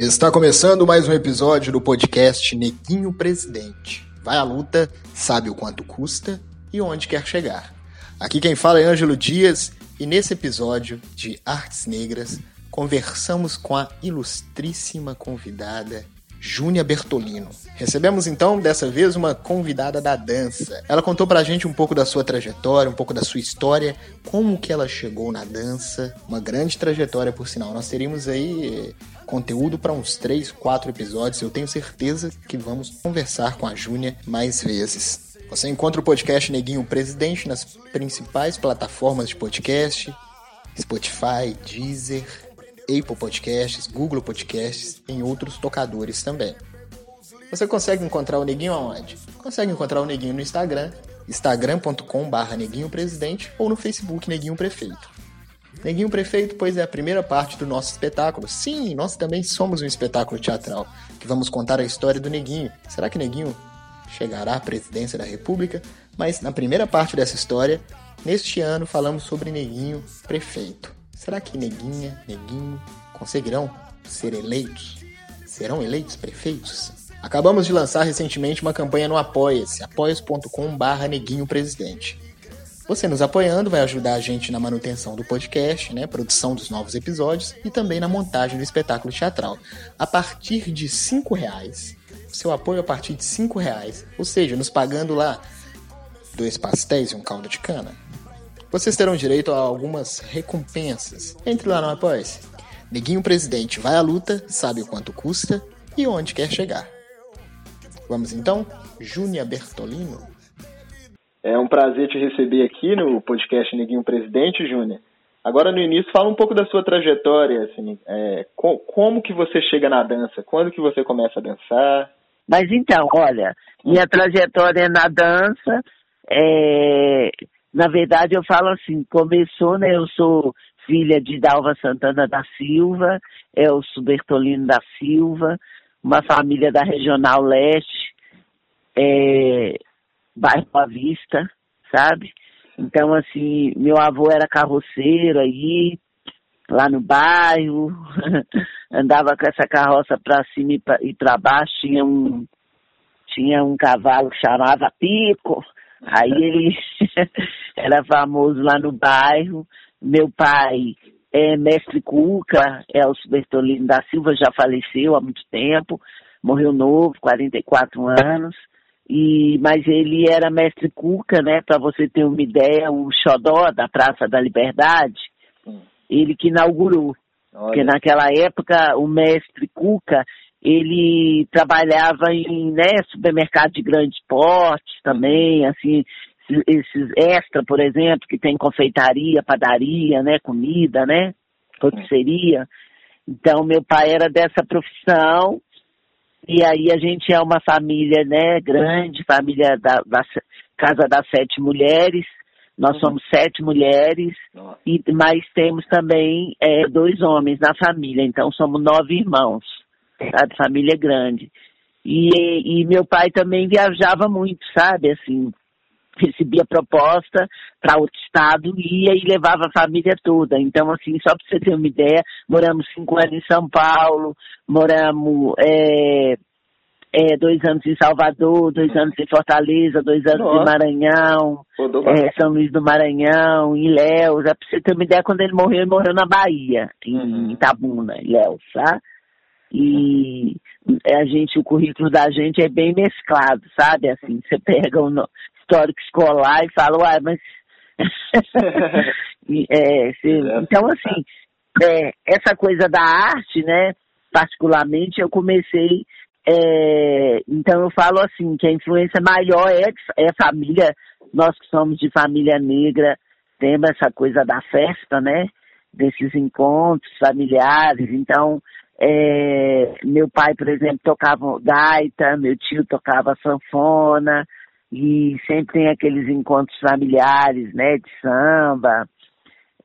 Está começando mais um episódio do podcast Neguinho Presidente. Vai à luta, sabe o quanto custa e onde quer chegar. Aqui quem fala é Ângelo Dias e nesse episódio de Artes Negras conversamos com a ilustríssima convidada Júnia Bertolino. Recebemos então dessa vez uma convidada da dança. Ela contou pra gente um pouco da sua trajetória, um pouco da sua história, como que ela chegou na dança, uma grande trajetória por sinal. Nós teríamos aí eh, conteúdo para uns 3, 4 episódios. Eu tenho certeza que vamos conversar com a Júnia mais vezes. Você encontra o podcast Neguinho Presidente nas principais plataformas de podcast, Spotify, Deezer, Apple Podcasts, Google Podcasts, em outros tocadores também. Você consegue encontrar o Neguinho aonde? Consegue encontrar o Neguinho no Instagram, instagram.com.br Neguinho Presidente ou no Facebook Neguinho Prefeito. Neguinho Prefeito, pois é a primeira parte do nosso espetáculo. Sim, nós também somos um espetáculo teatral, que vamos contar a história do Neguinho. Será que Neguinho chegará à presidência da República? Mas na primeira parte dessa história, neste ano falamos sobre Neguinho Prefeito. Será que Neguinha, Neguinho conseguirão ser eleitos? Serão eleitos prefeitos? Acabamos de lançar recentemente uma campanha no Apoia-se, apoia.com.br Neguinho Presidente. Você nos apoiando vai ajudar a gente na manutenção do podcast, né, produção dos novos episódios e também na montagem do espetáculo teatral. A partir de cinco reais, seu apoio a partir de cinco reais, ou seja, nos pagando lá dois pastéis e um caldo de cana, vocês terão direito a algumas recompensas. Entre lá no Apoia-se. Neguinho Presidente vai à luta, sabe o quanto custa e onde quer chegar. Vamos então? Júnia Bertolino. É um prazer te receber aqui no podcast Neguinho Presidente, Júnia. Agora, no início, fala um pouco da sua trajetória, assim, é, com, como que você chega na dança? Quando que você começa a dançar? Mas então, olha, minha trajetória na dança é, na verdade, eu falo assim, começou, né? Eu sou filha de Dalva Santana da Silva, Elcio Bertolino da Silva, uma família da Regional Leste, é, bairro Boa Vista, sabe? Então, assim, meu avô era carroceiro aí, lá no bairro, andava com essa carroça para cima e para baixo, tinha um, tinha um cavalo que chamava Pico, Aí ele era famoso lá no bairro. Meu pai é mestre Cuca, Elcio Bertolino da Silva, já faleceu há muito tempo, morreu novo, 44 anos. E, mas ele era mestre Cuca, né? Para você ter uma ideia, o xodó da Praça da Liberdade, ele que inaugurou. Olha. Porque naquela época o mestre Cuca ele trabalhava em né, supermercado de grande porte também, assim, esses extra, por exemplo, que tem confeitaria, padaria, né, comida, né, rotisseria. Então, meu pai era dessa profissão, e aí a gente é uma família, né, grande, família da, da Casa das Sete Mulheres, nós uhum. somos sete mulheres, e, mas temos também é, dois homens na família, então somos nove irmãos sabe? Família grande. E, e meu pai também viajava muito, sabe? Assim, recebia proposta para outro estado, ia e levava a família toda. Então, assim, só para você ter uma ideia, moramos cinco anos em São Paulo, moramos é, é, dois anos em Salvador, dois anos em Fortaleza, dois anos Nossa. em Maranhão, é, São Luís do Maranhão, em Léus. Para você ter uma ideia, quando ele morreu, ele morreu na Bahia, em uhum. Itabuna, em Léus, tá? e a gente, o currículo da gente é bem mesclado, sabe? Assim, você pega o histórico escolar e fala, uai, mas. é, você... então, assim, é, essa coisa da arte, né? Particularmente, eu comecei. É, então, eu falo assim: que a influência maior é, é a família, nós que somos de família negra, temos essa coisa da festa, né? Desses encontros familiares. Então, é, meu pai, por exemplo, tocava gaita, meu tio tocava sanfona, e sempre tem aqueles encontros familiares, né, de samba.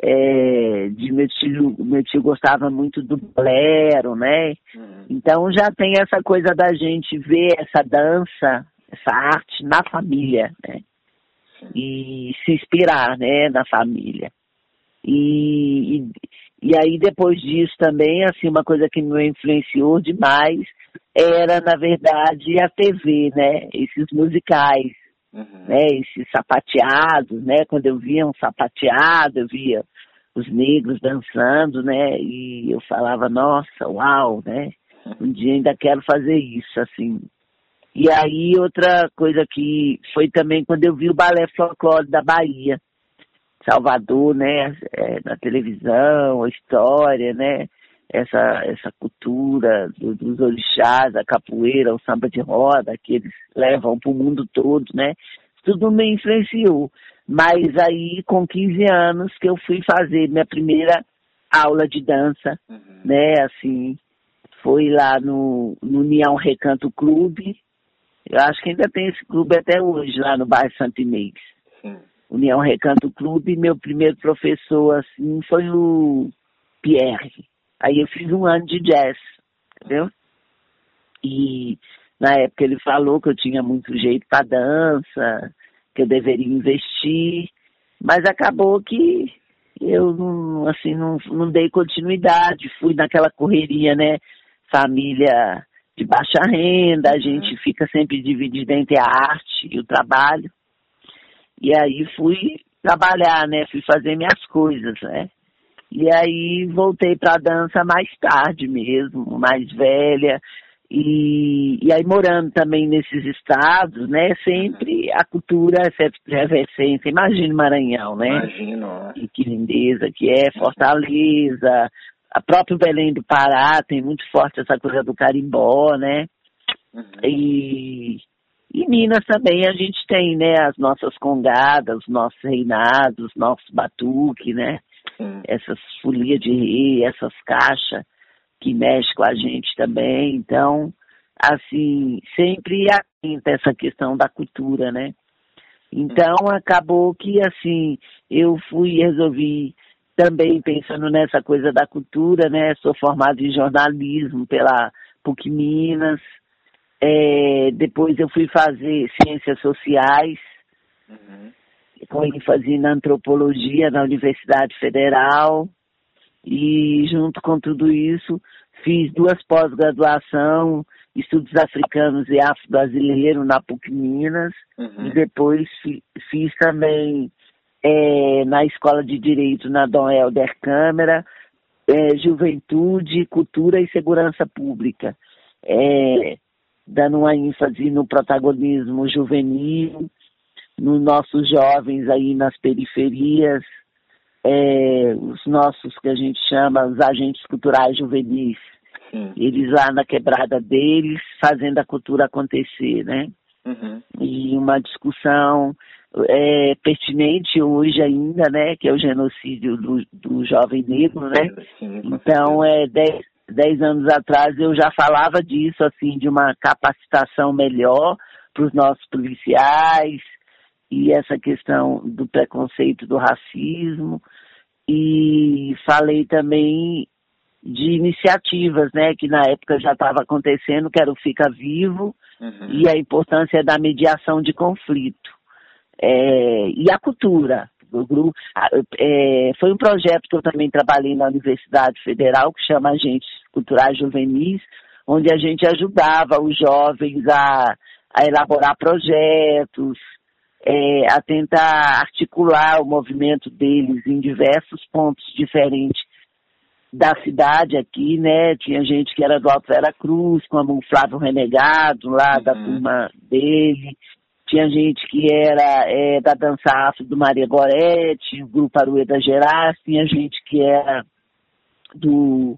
É, de meu tio, meu tio gostava muito do bolero, né? Uhum. Então já tem essa coisa da gente ver essa dança, essa arte na família, né? E se inspirar, né, na família. E, e, E aí depois disso também, assim, uma coisa que me influenciou demais era, na verdade, a TV, né? Esses musicais, uhum. né? Esses sapateados, né? Quando eu via um sapateado, eu via os negros dançando, né? E eu falava, nossa, uau, né? Um dia ainda quero fazer isso, assim. E aí outra coisa que foi também quando eu vi o balé folclore da Bahia, Salvador, né? É, na televisão, a história, né? Essa, essa cultura do, dos orixás, a capoeira, o samba de roda, que eles levam para o mundo todo, né? Tudo me influenciou. Mas aí, com 15 anos, que eu fui fazer minha primeira aula de dança, uhum. né? Assim, foi lá no, no União Recanto Clube. Eu acho que ainda tem esse clube até hoje, lá no bairro Santo Inês. União Recanto Clube. Meu primeiro professor, assim, foi o Pierre. Aí eu fiz um ano de jazz, entendeu? E na época ele falou que eu tinha muito jeito para dança, que eu deveria investir, mas acabou que eu não, assim, não, não dei continuidade, fui naquela correria, né? Família de baixa renda, a uhum. gente fica sempre dividido entre a arte e o trabalho. E aí fui trabalhar, né? Fui fazer minhas coisas, né? E aí voltei para a dança mais tarde mesmo, mais velha. E, e aí morando também nesses estados, né? Sempre a cultura é efervescência. Imagina Maranhão, né? Imagino. E que lindeza que é, Fortaleza, a própria Belém do Pará tem muito forte essa coisa do carimbó, né? Uhum. E, e Minas também a gente tem, né? As nossas congadas, os nossos reinados, os nossos batuque, né? Uhum. Essas folias de rei, essas caixas que mexe com a gente também. Então, assim, sempre atenta essa questão da cultura, né? Então, acabou que, assim, eu fui e resolvi também pensando nessa coisa da cultura, né? Sou formado em jornalismo pela PUC Minas. É, depois eu fui fazer ciências sociais, uhum. com ênfase na antropologia na Universidade Federal. E junto com tudo isso, fiz duas pós-graduação, estudos africanos e afro-brasileiro na PUC Minas. Uhum. E depois fi, fiz também é, na Escola de Direito na Dom Helder Câmara, é, Juventude, Cultura e Segurança Pública. É, dando uma ênfase no protagonismo juvenil, nos nossos jovens aí nas periferias, é, os nossos que a gente chama os agentes culturais juvenis, Sim. eles lá na quebrada deles, fazendo a cultura acontecer, né? Uhum. E uma discussão é, pertinente hoje ainda, né? Que é o genocídio do, do jovem negro, né? Sim, então, é dez, dez anos atrás eu já falava disso, assim, de uma capacitação melhor para os nossos policiais, e essa questão do preconceito, do racismo, e falei também de iniciativas, né, que na época já estava acontecendo, que era o Fica Vivo, uhum. e a importância da mediação de conflito. É, e a cultura. O grupo, é, foi um projeto que eu também trabalhei na Universidade Federal, que chama Agentes Culturais Juvenis, onde a gente ajudava os jovens a, a elaborar projetos, é, a tentar articular o movimento deles em diversos pontos diferentes da cidade aqui, né? Tinha gente que era do Alto Vera Cruz, como o Flávio Renegado, lá uhum. da turma dele. Tinha gente que era é, da dança afro do Maria Goretti, o grupo Arueda Gerais, tinha gente que era do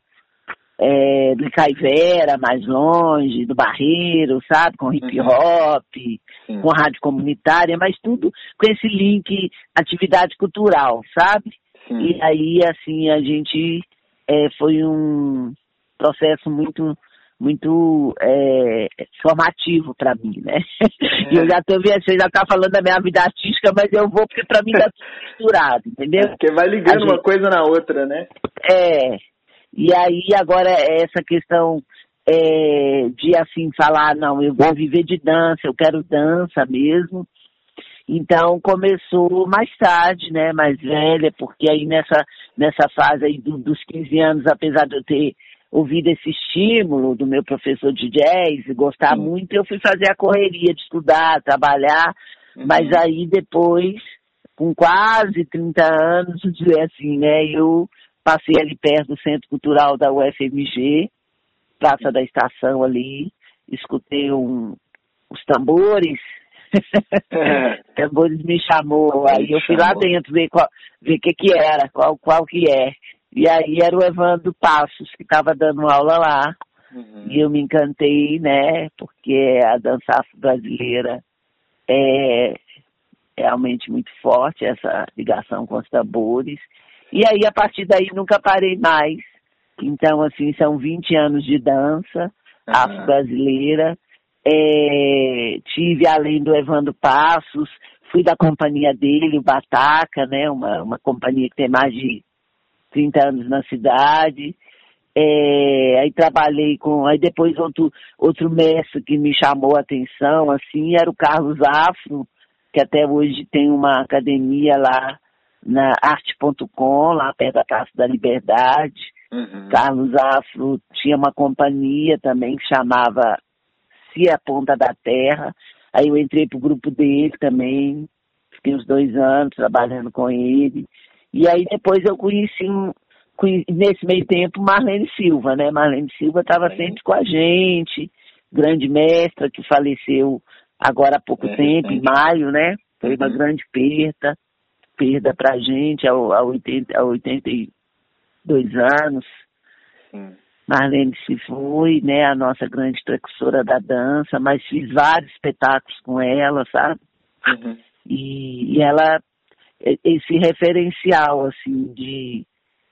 é, do Caivera, mais longe, do Barreiro, sabe? Com hip uhum. hop, uhum. com rádio comunitária, mas tudo com esse link atividade cultural, sabe? Sim. E aí, assim, a gente é, foi um processo muito muito é, formativo para mim, né? É. Eu já tô vendo, você já tá falando da minha vida artística, mas eu vou porque para mim tá misturado, entendeu? Porque vai ligando gente, uma coisa na outra, né? É, e aí agora essa questão é, de assim falar, não, eu vou viver de dança, eu quero dança mesmo. Então começou mais tarde, né, mais velha, porque aí nessa, nessa fase aí do, dos 15 anos, apesar de eu ter ouvido esse estímulo do meu professor de jazz, gostar Sim. muito, eu fui fazer a correria de estudar, trabalhar, uhum. mas aí depois, com quase 30 anos, dizer assim, né, eu passei ali perto do Centro Cultural da UFMG, Praça da Estação ali, escutei um, os tambores, é. tambores me chamou, aí eu fui lá dentro ver o ver que que era, qual, qual que é. E aí era o Evandro Passos que estava dando aula lá. Uhum. E eu me encantei, né? Porque a dança brasileira é realmente muito forte, essa ligação com os tambores. E aí, a partir daí, nunca parei mais. Então, assim, são 20 anos de dança uhum. afro-brasileira. É, tive, além do Evandro Passos, fui da companhia dele, o Bataca, né? Uma, uma companhia que tem mais de 30 anos na cidade. É, aí trabalhei com. Aí depois outro, outro mestre que me chamou a atenção, assim, era o Carlos Afro, que até hoje tem uma academia lá na arte.com, lá perto da Praça da Liberdade. Uhum. Carlos Afro tinha uma companhia também que chamava Cia Ponta da Terra. Aí eu entrei pro grupo dele também, fiquei uns dois anos trabalhando com ele. E aí depois eu conheci, conheci nesse meio tempo Marlene Silva, né? Marlene Silva estava sempre com a gente, grande mestra que faleceu agora há pouco é, tempo, em maio, né? Foi uma uhum. grande perda, perda pra gente há, há, 80, há 82 anos. Sim. Marlene se foi, né, a nossa grande precursora da dança, mas fiz vários espetáculos com ela, sabe? Uhum. E, e, ela esse referencial, assim, de,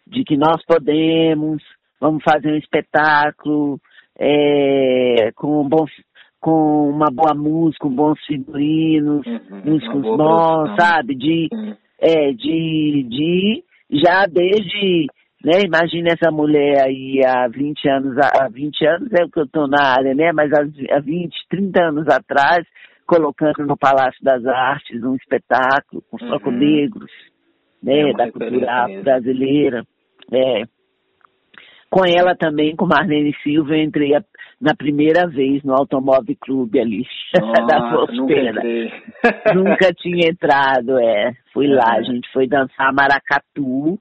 de que nós podemos, vamos fazer um espetáculo é, com, bons, com uma boa música, com bons figurinos, uhum, músicos bons, sabe? De, uhum. é, de, de, já desde, né, imagina essa mulher aí há 20 anos, há 20 anos é o que eu estou na área, né, mas há 20, 30 anos atrás, colocando no Palácio das Artes um espetáculo com uhum. foco negros, né, é da cultura brasileira. É. Com ela também, com Marlene Silva, eu entrei a, na primeira vez no Automóvel Clube ali, Nossa, da Frosteira. Nunca, nunca tinha entrado, é. Fui lá, a gente foi dançar maracatu,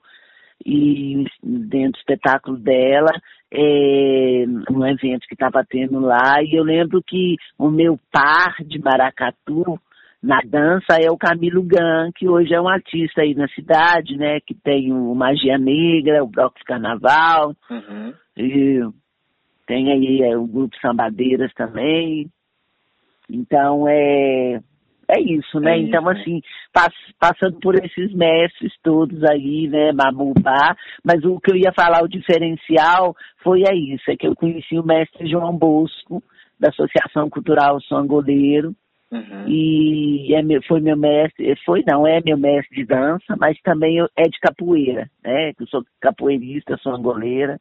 e dentro do espetáculo dela, é, um evento que estava tendo lá, e eu lembro que o meu par de maracatu na dança é o Camilo Gan, que hoje é um artista aí na cidade, né, que tem o Magia Negra, o Bloco de Carnaval, uhum. e tem aí é, o grupo Sambadeiras também. Então, é, é isso, né? É então, isso, assim, pass, passando por esses mestres todos aí, né, Mamubá, mas o que eu ia falar, o diferencial, foi é isso, é que eu conheci o mestre João Bosco, da Associação Cultural São Goleiro, uhum. e é meu, foi meu mestre, foi não, é meu mestre de dança, mas também é de capoeira, né? Eu sou capoeirista, sou angoleira.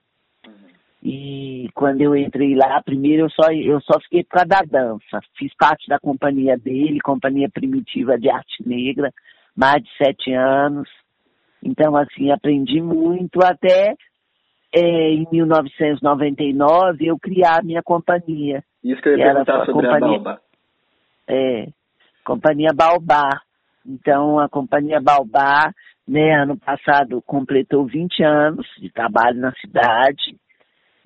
E quando eu entrei lá, primeiro eu só, eu só fiquei por causa da dança. Fiz parte da companhia dele, Companhia Primitiva de Arte Negra, mais de sete anos. Então, assim, aprendi muito até é, em 1999 eu criar a minha companhia. Isso que eu ia perguntar sobre companhia, a Baobá. É, Companhia Baobá. Então, a Companhia Baobá, né, ano passado completou 20 anos de trabalho na cidade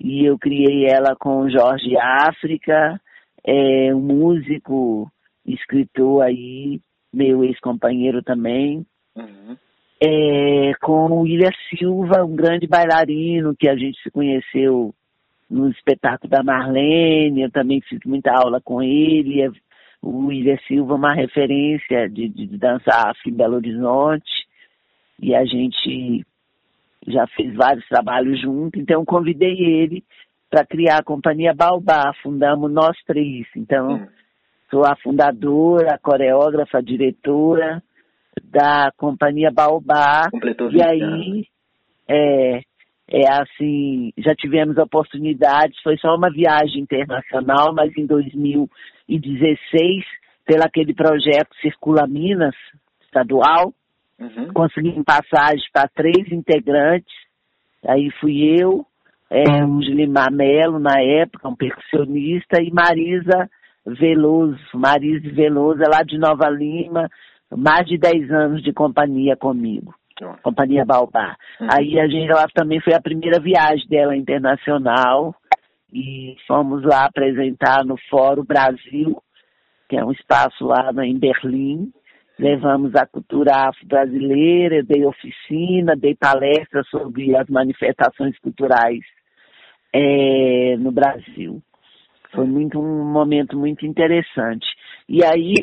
e eu criei ela com o Jorge África, é, um músico, escritor aí, meu ex-companheiro também. Uhum. É, com o William Silva, um grande bailarino que a gente se conheceu no espetáculo da Marlene, eu também fiz muita aula com ele. O William Silva, uma referência de, de dança afro em Belo Horizonte. E a gente já fez vários trabalhos junto, então convidei ele para criar a companhia Baobá, fundamos nós três. Então, hum. sou a fundadora, a coreógrafa, a diretora da companhia Baobá. Completou e aí, é, é assim, já tivemos oportunidades, foi só uma viagem internacional, mas em 2016 pelo aquele projeto Circula Minas, estadual. Uhum. Consegui passagem para três integrantes. Aí fui eu, é, o Gilimar Melo, na época, um percussionista, e Marisa Veloso, Marisa Veloso, é lá de Nova Lima, mais de 10 anos de companhia comigo. Companhia Baobá. Uhum. Aí a gente, ela também foi a primeira viagem dela internacional e fomos lá apresentar no Fórum Brasil, que é um espaço lá em Berlim. Levamos a cultura afro-brasileira, dei oficina, dei palestra sobre as manifestações culturais é, no Brasil. Foi muito um momento muito interessante. E aí,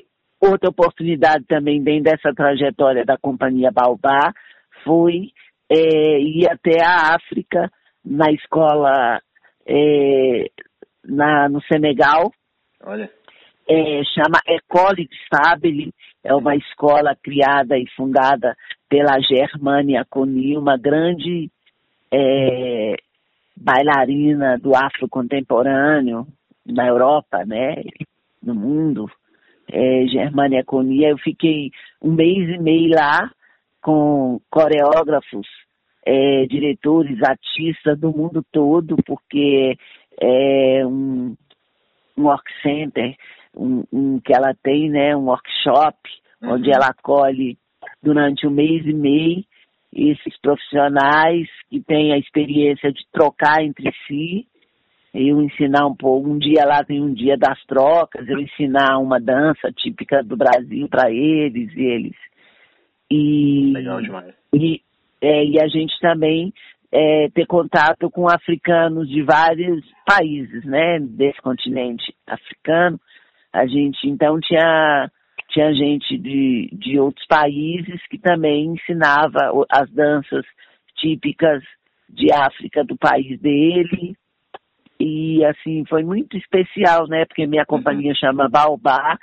outra oportunidade também dentro dessa trajetória da Companhia Baobá foi é, ir até a África, na escola é, na, no Senegal. Olha. É, chama École de Stabile, é uma escola criada e fundada pela Germânia Coni, uma grande é, bailarina do afro contemporâneo na Europa, né, no mundo, é, Germânia Conia. Eu fiquei um mês e meio lá com coreógrafos, é, diretores, artistas do mundo todo, porque é um, um work center um, um, que ela tem, né, um workshop, uhum. onde ela acolhe durante um mês e meio esses profissionais que têm a experiência de trocar entre si, eu ensinar um pouco, um dia lá tem um dia das trocas, eu ensinar uma dança típica do Brasil para eles e eles. E, Legal demais. E, é, e a gente também é, ter contato com africanos de vários países, né, desse continente africano. A gente então tinha tinha gente de, de outros países que também ensinava as danças típicas de África do país dele. E assim, foi muito especial, né? Porque minha companhia uhum. chama Baobá,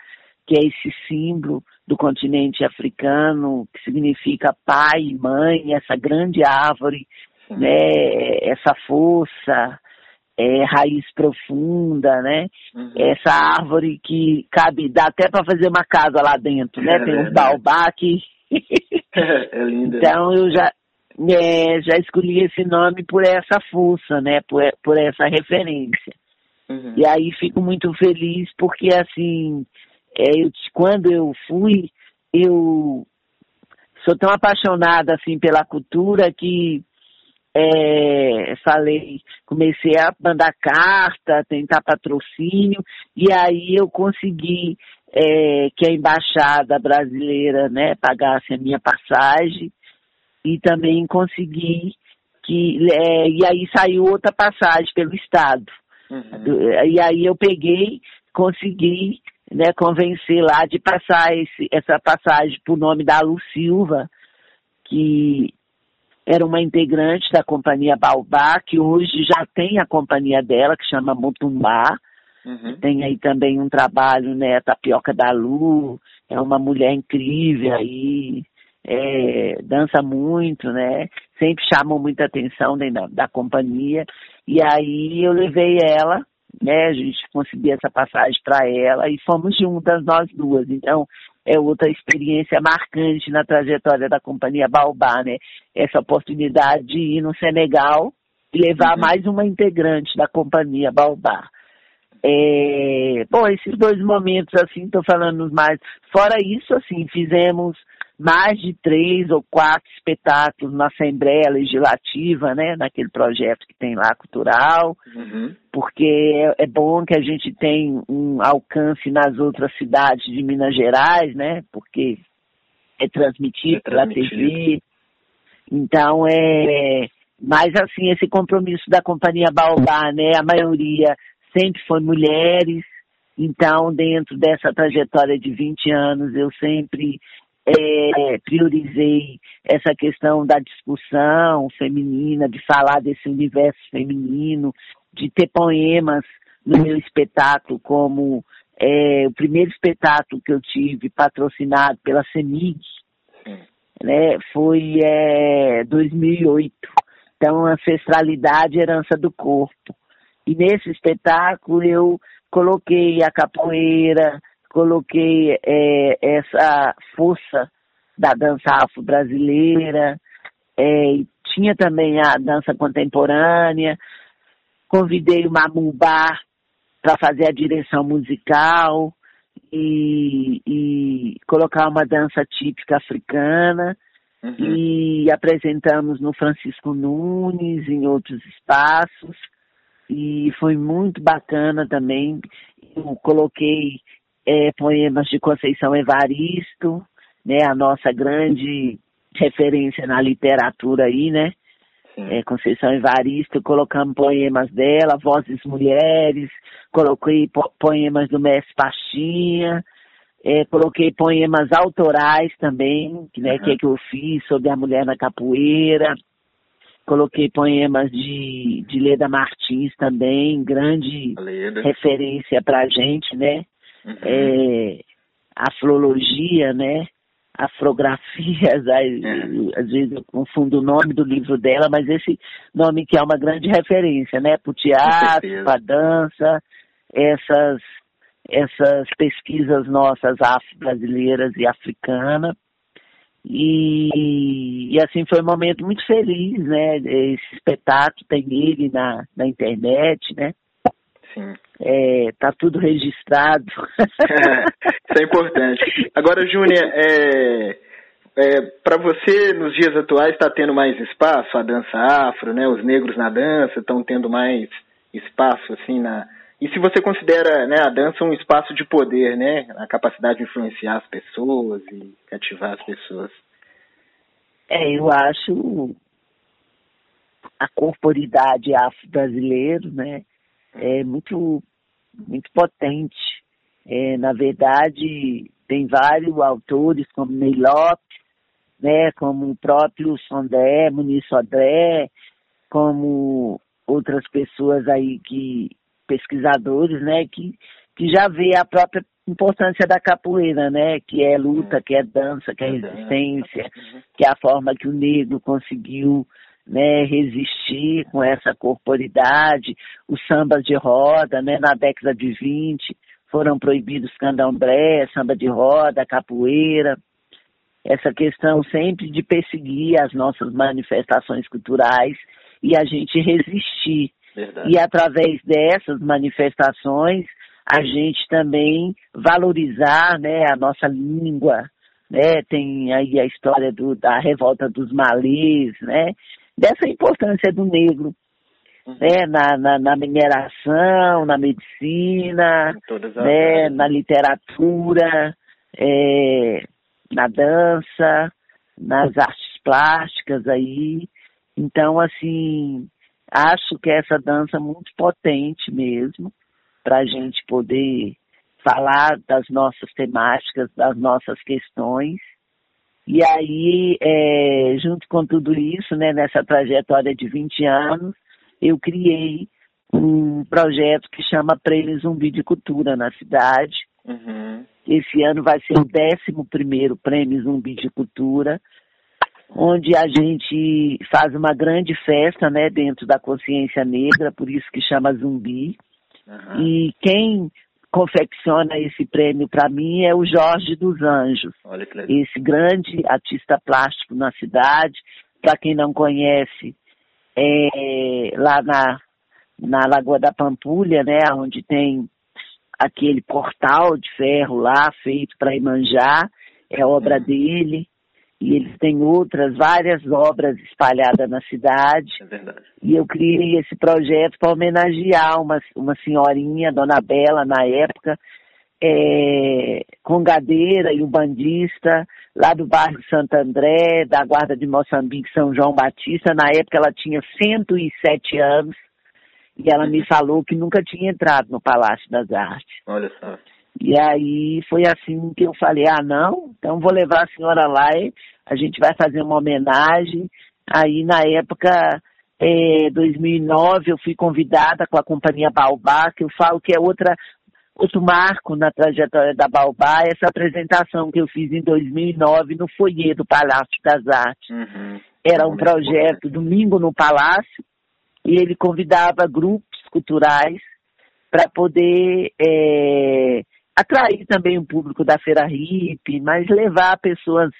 que é esse símbolo do continente africano, que significa pai e mãe, essa grande árvore, uhum. né? Essa força, é, raiz profunda, né? Uhum. Essa árvore que cabe, dá até para fazer uma casa lá dentro, né? É, Tem uns baobá que... é linda. Então eu já, é, já escolhi esse nome por essa força, né? Por, por essa referência. Uhum. E aí fico muito feliz porque assim, é, eu, quando eu fui, eu sou tão apaixonada assim pela cultura que é, falei, comecei a mandar carta, tentar patrocínio, e aí eu consegui é, que a embaixada brasileira né, pagasse a minha passagem e também consegui que é, e aí saiu outra passagem pelo estado uhum. e aí eu peguei consegui né, convencer lá de passar esse, essa passagem por nome da Lu Silva que era uma integrante da companhia Baobá, que hoje já tem a companhia dela, que chama Mutumbá. Uhum. Tem aí também um trabalho, né, Tapioca da Lu, é uma mulher incrível aí, é, dança muito, né? Sempre chamam muita atenção da, da companhia. E aí eu levei ela, né? A gente conseguiu essa passagem para ela e fomos juntas nós duas. Então é outra experiência marcante na trajetória da companhia Baobá, né? Essa oportunidade de ir no Senegal e levar uhum. mais uma integrante da companhia Baobá. É, bom, esses dois momentos, assim, estou falando mais. Fora isso, assim, fizemos mais de três ou quatro espetáculos na Assembleia Legislativa, né, naquele projeto que tem lá cultural, uhum. porque é, é, bom que a gente tem um alcance nas outras cidades de Minas Gerais, né, porque é transmitido, é pela TV. Então é, mas assim esse compromisso da companhia Baobá, né, a maioria sempre foi mulheres. Então, dentro dessa trajetória de 20 anos, eu sempre é, priorizei essa questão da discussão feminina, de falar desse universo feminino, de ter poemas no meu espetáculo, como é, o primeiro espetáculo que eu tive patrocinado pela CEMIG, né, foi é, 2008. Então, ancestralidade, herança do corpo. E nesse espetáculo eu coloquei a capoeira, coloquei é, essa força da dança afro-brasileira, é, tinha também a dança contemporânea, convidei o Mamubá para fazer a direção musical e, e, colocar uma dança típica africana uhum. e apresentamos no Francisco Nunes, em outros espaços e foi muito bacana também. Eu coloquei é, poemas de Conceição Evaristo, né, a nossa grande referência na literatura aí, né? É, Conceição Evaristo, colocamos poemas dela, Vozes Mulheres, coloquei po poemas do Mestre Pastinha, é, coloquei poemas autorais também, né, uhum. que é que eu fiz sobre a mulher na capoeira, coloquei poemas de, de Leda Martins também, grande Leda. referência pra gente, né? Uhum. É, a flologia, né? afrografias, é. às vezes eu confundo o nome do livro dela, mas esse nome que é uma grande referência, né, para o teatro, para a dança, essas, essas pesquisas nossas afro-brasileiras e africanas. E, e, assim foi um momento muito feliz, né? Esse espetáculo tem ele na, na internet, né? Sim. É, tá tudo registrado. Isso é importante. Agora, Júnior, é, é, para você, nos dias atuais, está tendo mais espaço a dança afro, né? Os negros na dança estão tendo mais espaço, assim, na... E se você considera né, a dança um espaço de poder, né? A capacidade de influenciar as pessoas e cativar as pessoas. É, eu acho a corporidade afro-brasileira, né? É muito, muito potente. É, na verdade, tem vários autores, como Ney Lopes, né, como o próprio Sondé, Muniz Sodré, como outras pessoas aí que, pesquisadores, né, que, que já vê a própria importância da capoeira, né, que é luta, que é dança, que é resistência, que é a forma que o negro conseguiu né, resistir com essa corporidade, os sambas de roda, né, na década de 20 foram proibidos candomblé, samba de roda, capoeira, essa questão sempre de perseguir as nossas manifestações culturais e a gente resistir. Verdade. E através dessas manifestações, a gente também valorizar né, a nossa língua, né? Tem aí a história do, da revolta dos malês, né? Dessa importância do negro uhum. né, na, na, na, mineração, na medicina, né, na literatura, é, na dança, nas artes plásticas aí. Então, assim, acho que essa dança é muito potente mesmo para a gente poder falar das nossas temáticas, das nossas questões e aí, é, junto com tudo isso, né, nessa trajetória de 20 anos, eu criei um projeto que chama Prêmio Zumbi de Cultura na cidade. Uhum. Esse ano vai ser o 11 Prêmio Zumbi de Cultura, onde a gente faz uma grande festa né, dentro da consciência negra, por isso que chama Zumbi. Uhum. E quem confecciona esse prêmio para mim é o Jorge dos Anjos, esse grande artista plástico na cidade. Para quem não conhece, é lá na, na Lagoa da Pampulha, né, onde tem aquele portal de ferro lá feito para Imanjá, é obra uhum. dele. E eles têm outras, várias obras espalhadas na cidade. É verdade. E eu criei esse projeto para homenagear uma, uma senhorinha, Dona Bela, na época, é, congadeira e bandista lá do bairro Santo André, da Guarda de Moçambique, São João Batista. Na época ela tinha 107 anos e ela me falou que nunca tinha entrado no Palácio das Artes. Olha só. E aí foi assim que eu falei, ah não, então vou levar a senhora lá e a gente vai fazer uma homenagem. Aí na época, é, 2009, eu fui convidada com a companhia Baobá, que eu falo que é outra, outro marco na trajetória da Baobá, essa apresentação que eu fiz em 2009 no foyer do Palácio das Artes. Uhum. Era um projeto Domingo no Palácio, e ele convidava grupos culturais para poder é, atrair também o público da Feira Hip, mas levar pessoas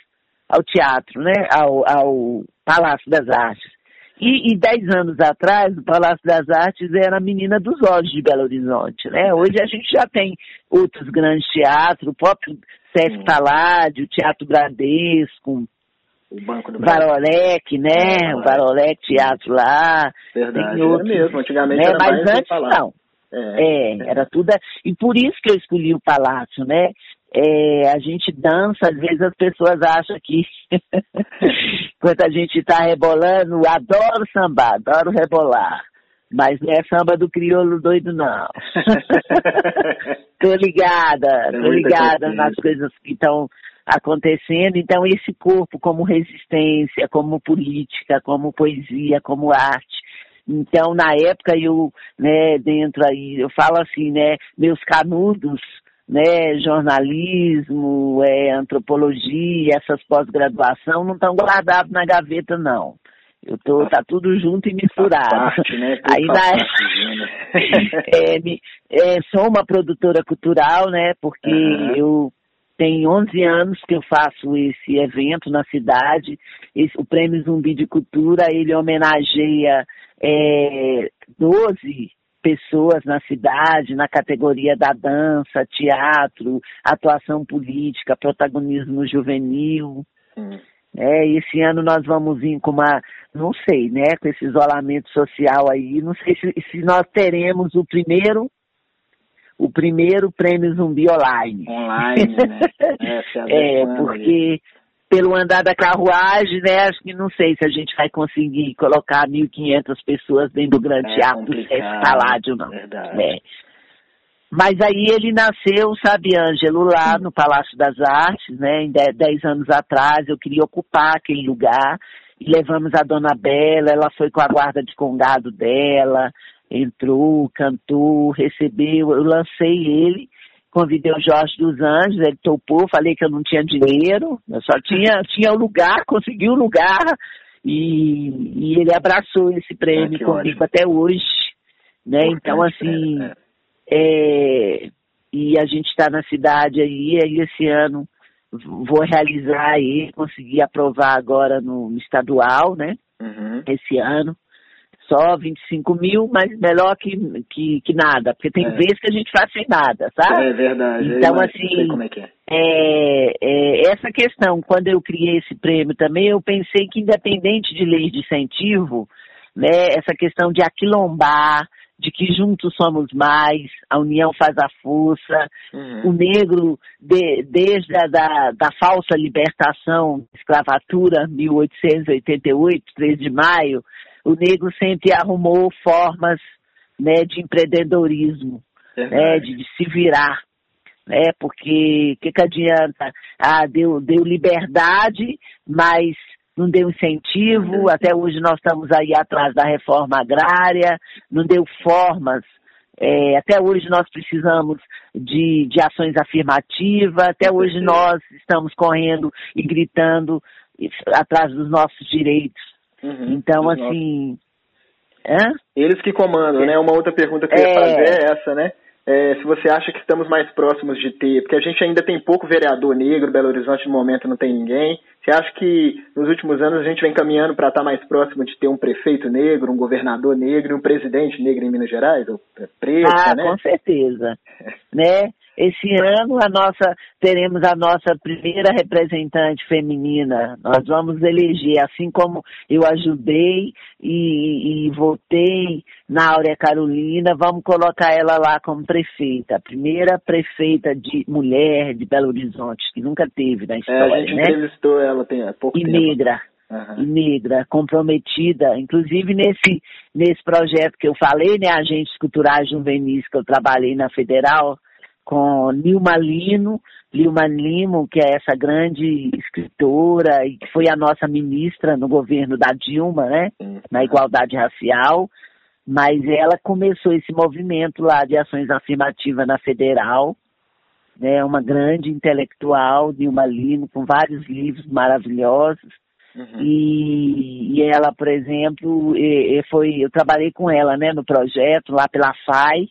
ao teatro, né? Ao, ao Palácio das Artes. E, e, dez anos atrás, o Palácio das Artes era a menina dos olhos de Belo Horizonte, né? Hoje a gente já tem outros grandes teatros, o próprio Sesc Paládio, o Teatro Bradesco, o Banco do Varolec, né? É, o Varolec Teatro lá. Verdade, tem outros, é mesmo. Antigamente né? era Mas mais antes não. É, é, era tudo. E por isso que eu escolhi o Palácio, né? É, a gente dança, às vezes as pessoas acham que quando a gente está rebolando, adoro sambar, adoro rebolar. Mas não é samba do crioulo doido, não. tô ligada, é tô ligada nas coisas que estão acontecendo. Então, esse corpo como resistência, como política, como poesia, como arte. Então, na época, eu, né, dentro aí, eu falo assim, né, meus canudos, né, jornalismo, é, antropologia, essas pós-graduação não estão guardados na gaveta, não. Eu tô, tá tudo junto e misturado. Parte, né? Aí na parte, é, é, sou uma produtora cultural, né? Porque uhum. eu tem 11 anos que eu faço esse evento na cidade. Esse, o Prêmio Zumbi de Cultura, ele homenageia é, 12 pessoas na cidade, na categoria da dança, teatro, atuação política, protagonismo juvenil. Hum. É, esse ano nós vamos vir com uma, não sei, né, com esse isolamento social aí, não sei se, se nós teremos o primeiro o primeiro prêmio zumbi online. Online, né? é, é porque pelo andar da carruagem, né, acho que não sei se a gente vai conseguir colocar 1.500 pessoas dentro do grande é teatro do Paládio, não. Verdade. É. Mas aí ele nasceu, sabe, Ângelo, lá no Palácio das Artes, né, em 10 anos atrás, eu queria ocupar aquele lugar, e levamos a Dona Bela, ela foi com a guarda de condado dela, entrou, cantou, recebeu, eu lancei ele, convidei o Jorge dos Anjos, ele topou, falei que eu não tinha dinheiro, eu só tinha, tinha o lugar, consegui o lugar, e, e ele abraçou esse prêmio ah, comigo ótimo. até hoje, né? então, assim, é. É, e a gente está na cidade aí, aí esse ano vou realizar aí, consegui aprovar agora no estadual, né? Uhum. Esse ano só 25 mil, mas melhor que, que, que nada, porque tem é. vezes que a gente faz sem nada, sabe? É verdade. Então, assim, como é que é. É, é, essa questão, quando eu criei esse prêmio também, eu pensei que independente de leis de incentivo, né, essa questão de aquilombar, de que juntos somos mais, a união faz a força, uhum. o negro, de, desde a da, da falsa libertação, escravatura, 1888, 3 de maio, o negro sempre arrumou formas né, de empreendedorismo, né, de, de, se virar. Né, porque o que, que adianta? Ah, deu, deu liberdade, mas não deu incentivo, até hoje nós estamos aí atrás da reforma agrária, não deu formas. É, até hoje nós precisamos de, de ações afirmativas, até hoje nós estamos correndo e gritando atrás dos nossos direitos. Uhum, então, assim. Hã? Eles que comandam, né? Uma outra pergunta que eu ia é... fazer é essa, né? É, se você acha que estamos mais próximos de ter, porque a gente ainda tem pouco vereador negro, Belo Horizonte no momento não tem ninguém. Você acha que nos últimos anos a gente vem caminhando para estar tá mais próximo de ter um prefeito negro, um governador negro e um presidente negro em Minas Gerais? Ou preto, ah, né? com certeza. né? Esse ano a nossa teremos a nossa primeira representante feminina. Nós vamos eleger, assim como eu ajudei e, e votei na Áurea Carolina, vamos colocar ela lá como prefeita, a primeira prefeita de mulher de Belo Horizonte, que nunca teve na história, é, a gente né? entrevistou ela tem há pouco e tempo. negra. Uhum. Negra, comprometida, inclusive nesse, nesse projeto que eu falei, né, Agentes Culturais Juvenis, que eu trabalhei na Federal, com Nilma Lino, Nilma Limo, que é essa grande escritora e que foi a nossa ministra no governo da Dilma, né, na igualdade racial, mas ela começou esse movimento lá de ações afirmativas na federal, né, uma grande intelectual, Nilma Lino, com vários livros maravilhosos, Uhum. E, e, ela, por exemplo, e, e foi, eu trabalhei com ela, né, no projeto lá pela FAI,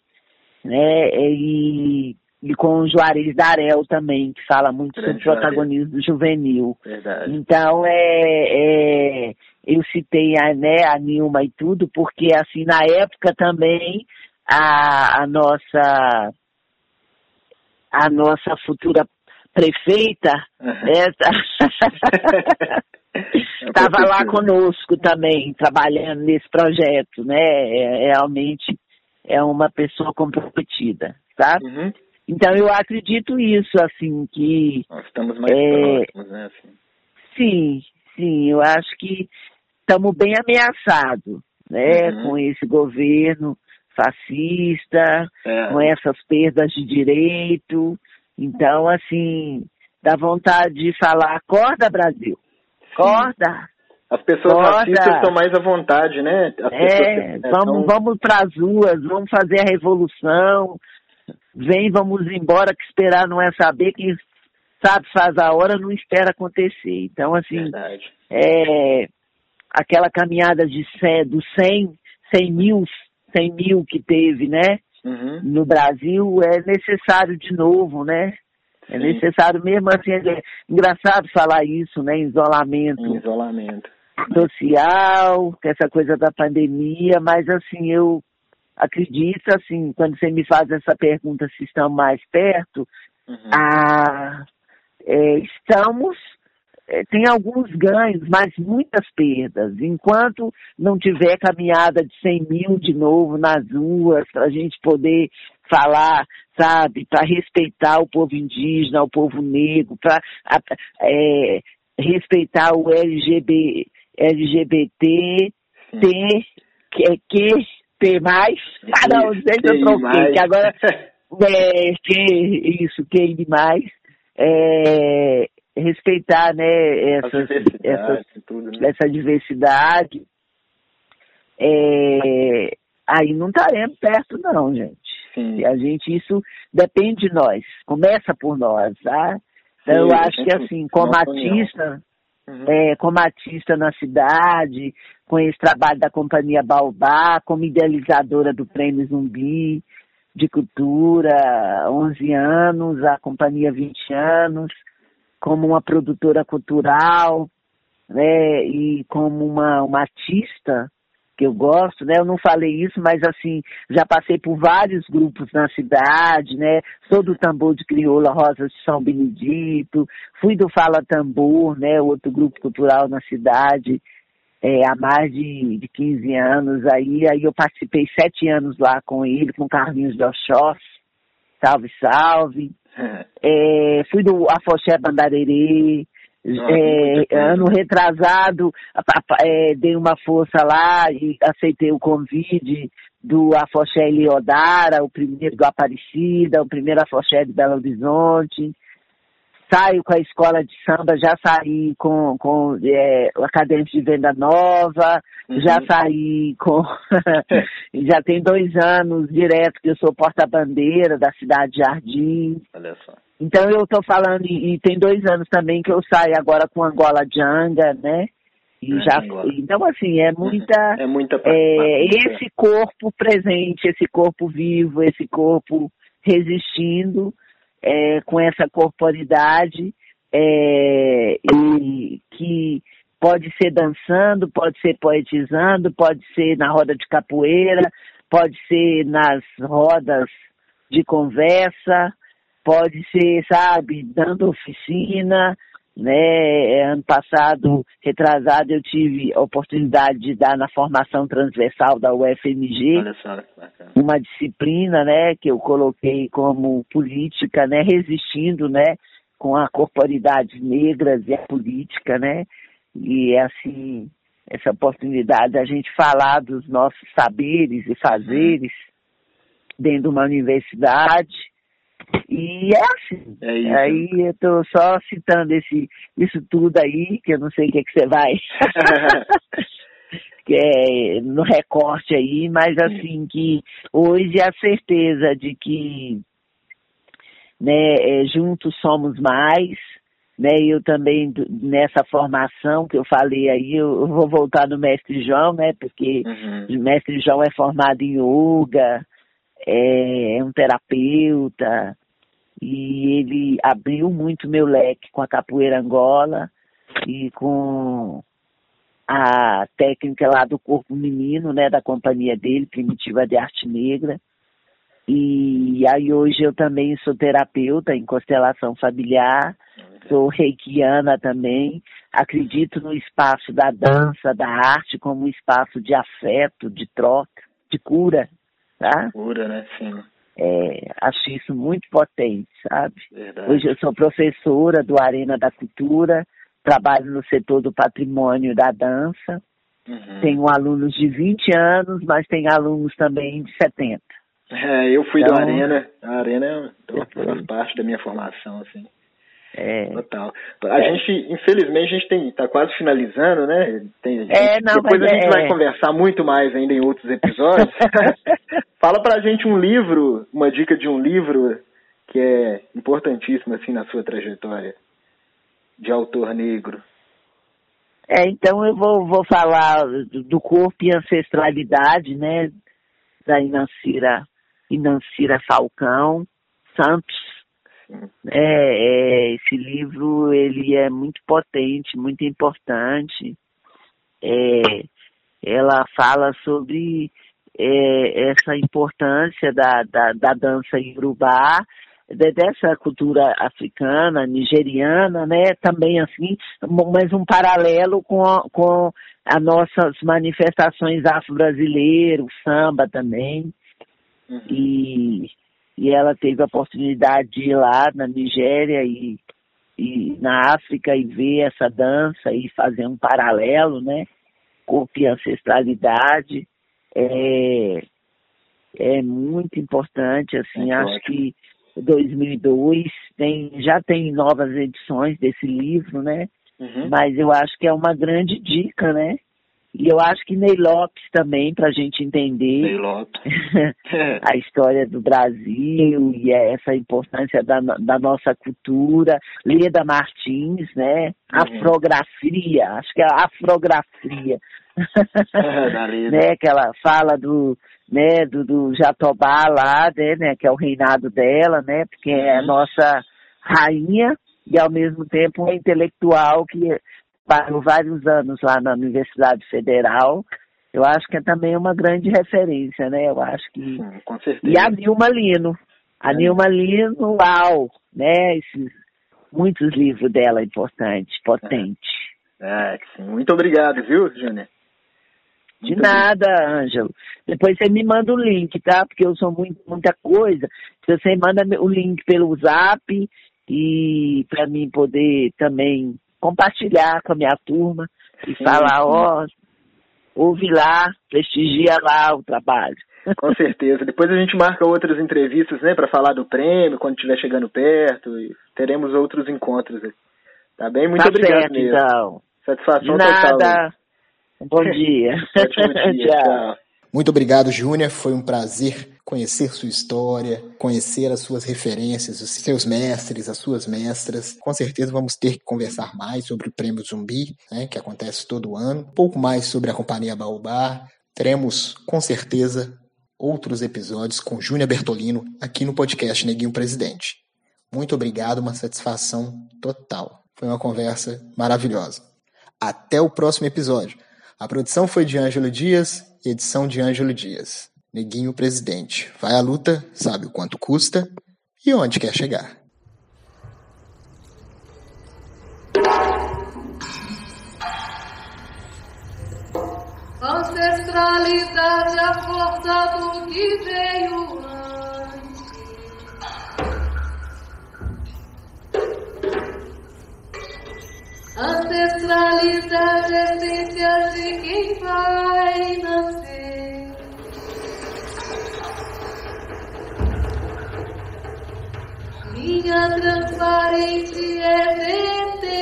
né, e e com o Juarez Darel também, que fala muito Grande sobre protagonismo juvenil. Verdade. Então, é, é, eu citei a, né, a Nilma e tudo, porque assim, na época também a, a nossa a nossa futura prefeita estava lá conosco também, trabalhando nesse projeto, né? É, realmente é uma pessoa comprometida, sabe? Uhum. Então eu acredito isso, assim, que. Nós estamos mais É, próximos, né? Assim. Sim, sim, eu acho que estamos bem ameaçados, né, Uhum. com esse governo fascista, É. com essas perdas de direito. Então, assim, dá vontade de falar, acorda Brasil, acorda. As pessoas Acorda. racistas estão mais à vontade, né? As pessoas É, que- vamos, tão- vamos para as ruas, vamos fazer a revolução. Vem, vamos embora, que esperar não é saber, quem sabe faz a hora, não espera acontecer. Então, assim, Verdade. é, aquela caminhada de 100, dos 100, 100 mil, 100 mil que teve, né, Uhum. no Brasil, é necessário de novo, né? É Sim. necessário mesmo assim, é engraçado falar isso, né, isolamento Em isolamento. social, essa coisa da pandemia, mas assim, eu acredito, assim, quando você me faz essa pergunta se estamos mais perto, Uhum. ah, é, estamos, é, tem alguns ganhos, mas muitas perdas. Enquanto não tiver caminhada de 100 mil de novo nas ruas, para a gente poder falar, sabe, para respeitar o povo indígena, o povo negro, para respeitar o LGB, LGBT, Sim. T, que, que, T mais. Ah, não, deixa eu troquei, que agora é, que, isso, que demais. É, respeitar, né, As essas, essas, tudo, né? essa diversidade. É, aí não estaremos perto, não, gente. Sim. A gente, isso depende de nós. Começa por nós, tá? Então, eu Sim, acho que gente, assim, como artista, Uhum. é, como artista na cidade, com esse trabalho da Companhia Baobá, como idealizadora do Prêmio Zumbi de Cultura, 11 anos, a Companhia 20 anos, como uma produtora cultural, né, e como uma, uma artista, que eu gosto, né? Eu não falei isso, mas assim, já passei por vários grupos na cidade, né? Sou do Tambor de Crioula Rosas de São Benedito, fui do Fala Tambor, né? Outro grupo cultural na cidade, é, há mais de, de 15 anos aí. Aí eu participei sete anos lá com ele, com Carlinhos de Oxóssi, salve, salve. É, fui do Afoxé Bandarerê, é, muita coisa. ano retrasado, a- a- é, dei uma força lá e aceitei o convite do Afoxé Eliodara, o primeiro do Aparecida, o primeiro Afoxé de Belo Horizonte. Saio com a escola de samba, já saí com, com é, o Acadêmico de Venda Nova, Uhum. já saí com. já tem dois anos direto que eu sou porta-bandeira da cidade de Jardim. Olha só. Então eu estou falando, e, e tem dois anos também que eu saio agora com Angola Janga, né? E Ah, já, Angola. então assim, é muita, É muita é, esse corpo presente, esse corpo vivo, esse corpo resistindo é, com essa corporidade é, e que pode ser dançando, pode ser poetizando, pode ser na roda de capoeira, pode ser nas rodas de conversa, pode ser, sabe, dando oficina, né? Ano passado, retrasado, eu tive a oportunidade de dar na formação transversal da UFMG uma disciplina, né, que eu coloquei como política, né, resistindo, né, com a corporidades negras e a política, né, e é assim, essa oportunidade da gente falar dos nossos saberes e fazeres dentro de uma universidade, e é assim. É isso. Aí eu tô só citando esse, isso tudo aí, que eu não sei o que, é que você vai que é no recorte aí, mas assim que hoje a certeza de que né, é, juntos somos mais, né? Eu também nessa formação que eu falei aí, eu, eu vou voltar no mestre João, né? Porque Uhum. o mestre João é formado em yoga, é, é um terapeuta, e ele abriu muito meu leque com a capoeira Angola e com a técnica lá do corpo menino, né, da companhia dele, Primitiva de Arte Negra. E aí hoje eu também sou terapeuta em constelação familiar, sou reikiana também, acredito no espaço da dança, da arte como um espaço de afeto, de troca, de cura, tá? Cura, né? Sim. É, acho isso muito potente, sabe? Verdade. Hoje eu sou professora do Arena da Cultura, trabalho no setor do patrimônio da dança. Uhum. Tenho alunos de 20 anos, mas tenho alunos também de 70. É, eu fui então, do Arena. A Arena é, faz parte da minha formação, assim. É. Total. A é. gente, infelizmente, a gente tem, tá quase finalizando, né? Tem, é, não, depois a gente é. vai conversar muito mais ainda em outros episódios. Fala pra gente um livro, uma dica de um livro que é importantíssimo, assim, na sua trajetória de autor negro. É, então eu vou, vou falar do corpo e ancestralidade, né? Da Inancira, Inancira Falcão Santos, é, é, esse livro ele é muito potente, muito importante. É, ela fala sobre é, essa importância da, da, da dança iorubá, de, dessa cultura africana, nigeriana, né? Também assim, mas um paralelo com, a, com as nossas manifestações afro-brasileiras, samba também. Uhum. E e ela teve a oportunidade de ir lá na Nigéria e, e na África e ver essa dança e fazer um paralelo, né? Corpo e ancestralidade. É, é muito importante, assim, é acho ótimo. que 2002 tem, já tem novas edições desse livro, né? Uhum. Mas eu acho que é uma grande dica, né? E eu acho que Ney Lopes também, para a gente entender a história do Brasil e essa importância da, da nossa cultura. Leda Martins, né? Uhum. Afrografia, acho que é a afrografia. É, né? Que ela fala do, né, do, do Jatobá lá, né, né, que é o reinado dela, né? Porque é a uhum. nossa rainha e ao mesmo tempo uma intelectual que trabalho vários anos lá na Universidade Federal. Eu acho que é também uma grande referência, né? Eu acho que. Sim, com certeza. E a Nilma Lino. A é. Nilma Lino, uau, né? Esses, muitos livros dela importantes, potentes. É, é sim. Muito obrigado, viu, Júnior? De nada, Ângelo. Depois você me manda o link, tá? Porque eu sou muito, muita coisa. Você manda o link pelo zap e para mim poder também compartilhar com a minha turma e sim, falar, ó, oh, ouve lá, prestigia lá o trabalho. Com certeza. Depois a gente marca outras entrevistas, né, para falar do prêmio, quando estiver chegando perto, e teremos outros encontros. Tá bem? Muito tá obrigado certo, mesmo. Então. Satisfação De nada. total. Bom dia. Ótimo dia. tchau. tchau. Muito obrigado, Júnior. Foi um prazer conhecer sua história, conhecer as suas referências, os seus mestres, as suas mestras. Com certeza vamos ter que conversar mais sobre o Prêmio Zumbi, né, que acontece todo ano. Um pouco mais sobre a Companhia Baobá. Teremos, com certeza, outros episódios com Júnior Bertolino aqui no podcast Neguinho Presidente. Muito obrigado, uma satisfação total. Foi uma conversa maravilhosa. Até o próximo episódio. A produção foi de Ângelo Dias edição de Ângelo Dias. Neguinho Presidente. Vai à luta, sabe o quanto custa e onde quer chegar. Ancestralidade, a força do que veio antes. Ancestralidade, essência de quem vai nascer. Minha transparente é determinar.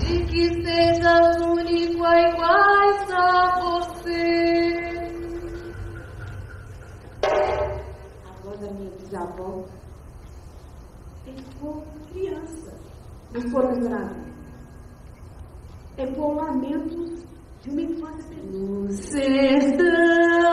De que seja único iguais a você. da minha bisavó, ecoou criança, não foram. Ecoou lamentos de uma infância no sertão.